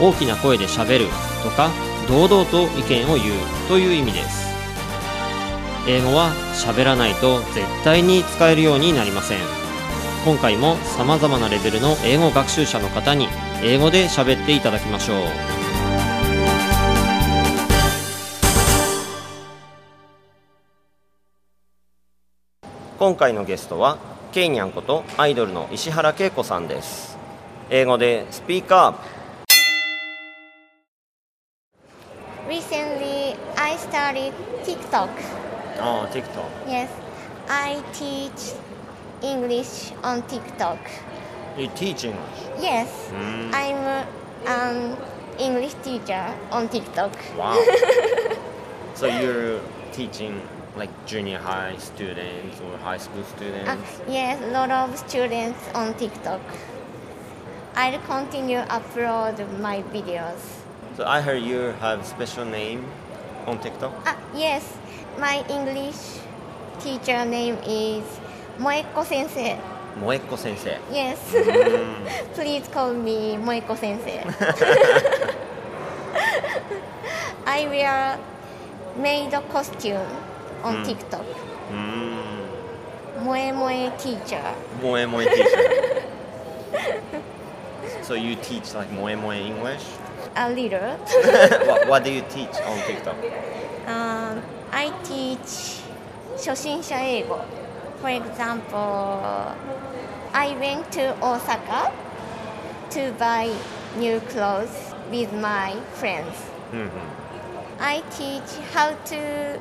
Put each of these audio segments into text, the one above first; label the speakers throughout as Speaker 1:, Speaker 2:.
Speaker 1: 大きな声でしゃべるとか堂々と意見を言うという意味です。英語は喋らないと絶対に使えるようになりません。今回も様々なレベルの英語学習者の方に英語で喋っていただきましょう。今回のゲストはケイニャンことアイドルの石原恵子さんです。英語でスピーカー
Speaker 2: Started TikTok.
Speaker 1: Oh, TikTok.
Speaker 2: Yes, I teach English on TikTok.
Speaker 1: You teach English.
Speaker 2: Yes,
Speaker 1: Mm.
Speaker 2: I'm uh, an English teacher on TikTok.
Speaker 1: Wow. so you're teaching like junior high students or high school students?
Speaker 2: Uh, yes, a lot of students on TikTok. I'll continue upload my videos.
Speaker 1: So I heard you have special name on TikTok.
Speaker 2: Ah, yes, my English teacher name is Moeko Sensei.
Speaker 1: Moeko sensei.
Speaker 2: Yes.
Speaker 1: Mm.
Speaker 2: Please call me Moeko Sensei. I wear maid costume on
Speaker 1: Mm.
Speaker 2: TikTok.
Speaker 1: Mm.
Speaker 2: Moe Moe teacher.
Speaker 1: Moe moe teacher. so you teach like moe moe English?
Speaker 2: A little.
Speaker 1: what, what do you teach on TikTok?
Speaker 2: um, I teach 初心者英語 For example, I went to Osaka to buy new clothes with my friends.
Speaker 1: hmm
Speaker 2: I teach how to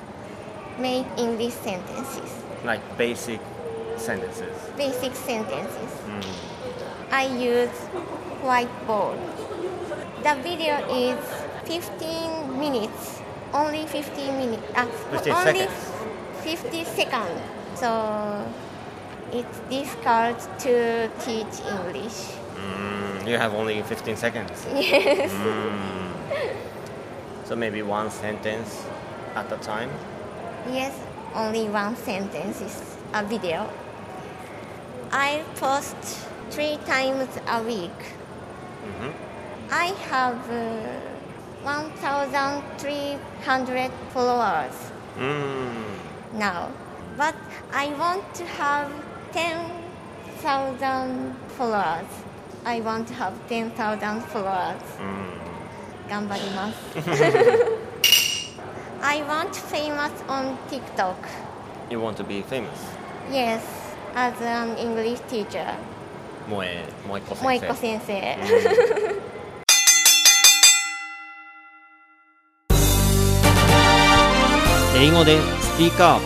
Speaker 2: make English sentences,
Speaker 1: Like basic sentences.
Speaker 2: basic sentences.
Speaker 1: Mm.
Speaker 2: I use whiteboard. The video is 15 minutes, only 15 minutes, uh,
Speaker 1: 15
Speaker 2: only
Speaker 1: seconds.
Speaker 2: 50 seconds. So it's difficult to teach English.
Speaker 1: Mm, you have only 15 seconds.
Speaker 2: Yes.
Speaker 1: Mm. So maybe one sentence at a time.
Speaker 2: Yes, only one sentence is a video. I post three times a week.
Speaker 1: hmm
Speaker 2: I have uh, 1,300 followers
Speaker 1: Mm.
Speaker 2: now, but I want to have 10,000 followers. I want to have 10,000 followers.
Speaker 1: Mm.
Speaker 2: 頑張ります。I want famous on TikTok.
Speaker 1: You want to be famous.
Speaker 2: Yes, as an English teacher.
Speaker 1: もえ、もう一個先生。
Speaker 2: もう一個先生。
Speaker 1: 英語でスピーカー。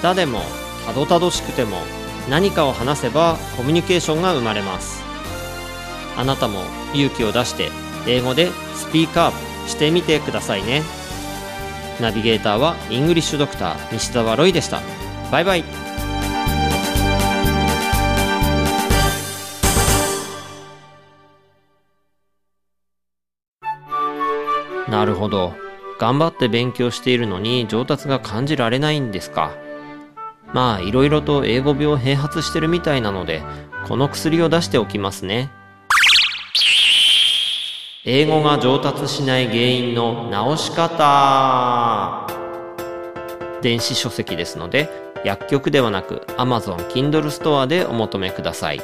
Speaker 1: 下手でもたどたどしくても何かを話せばコミュニケーションが生まれます。あなたも勇気を出して英語でスピーカーしてみてくださいね。ナビゲーターはイングリッシュドクター西澤ロイでした。バイバイ。なるほど。頑張って勉強しているのに上達が感じられないんですか？まあいろいろと英語病併発してるみたいなのでこの薬を出しておきますね。英語が上達しない原因の直し方。電子書籍ですので薬局ではなく Amazon Kindle ストアでお求めください。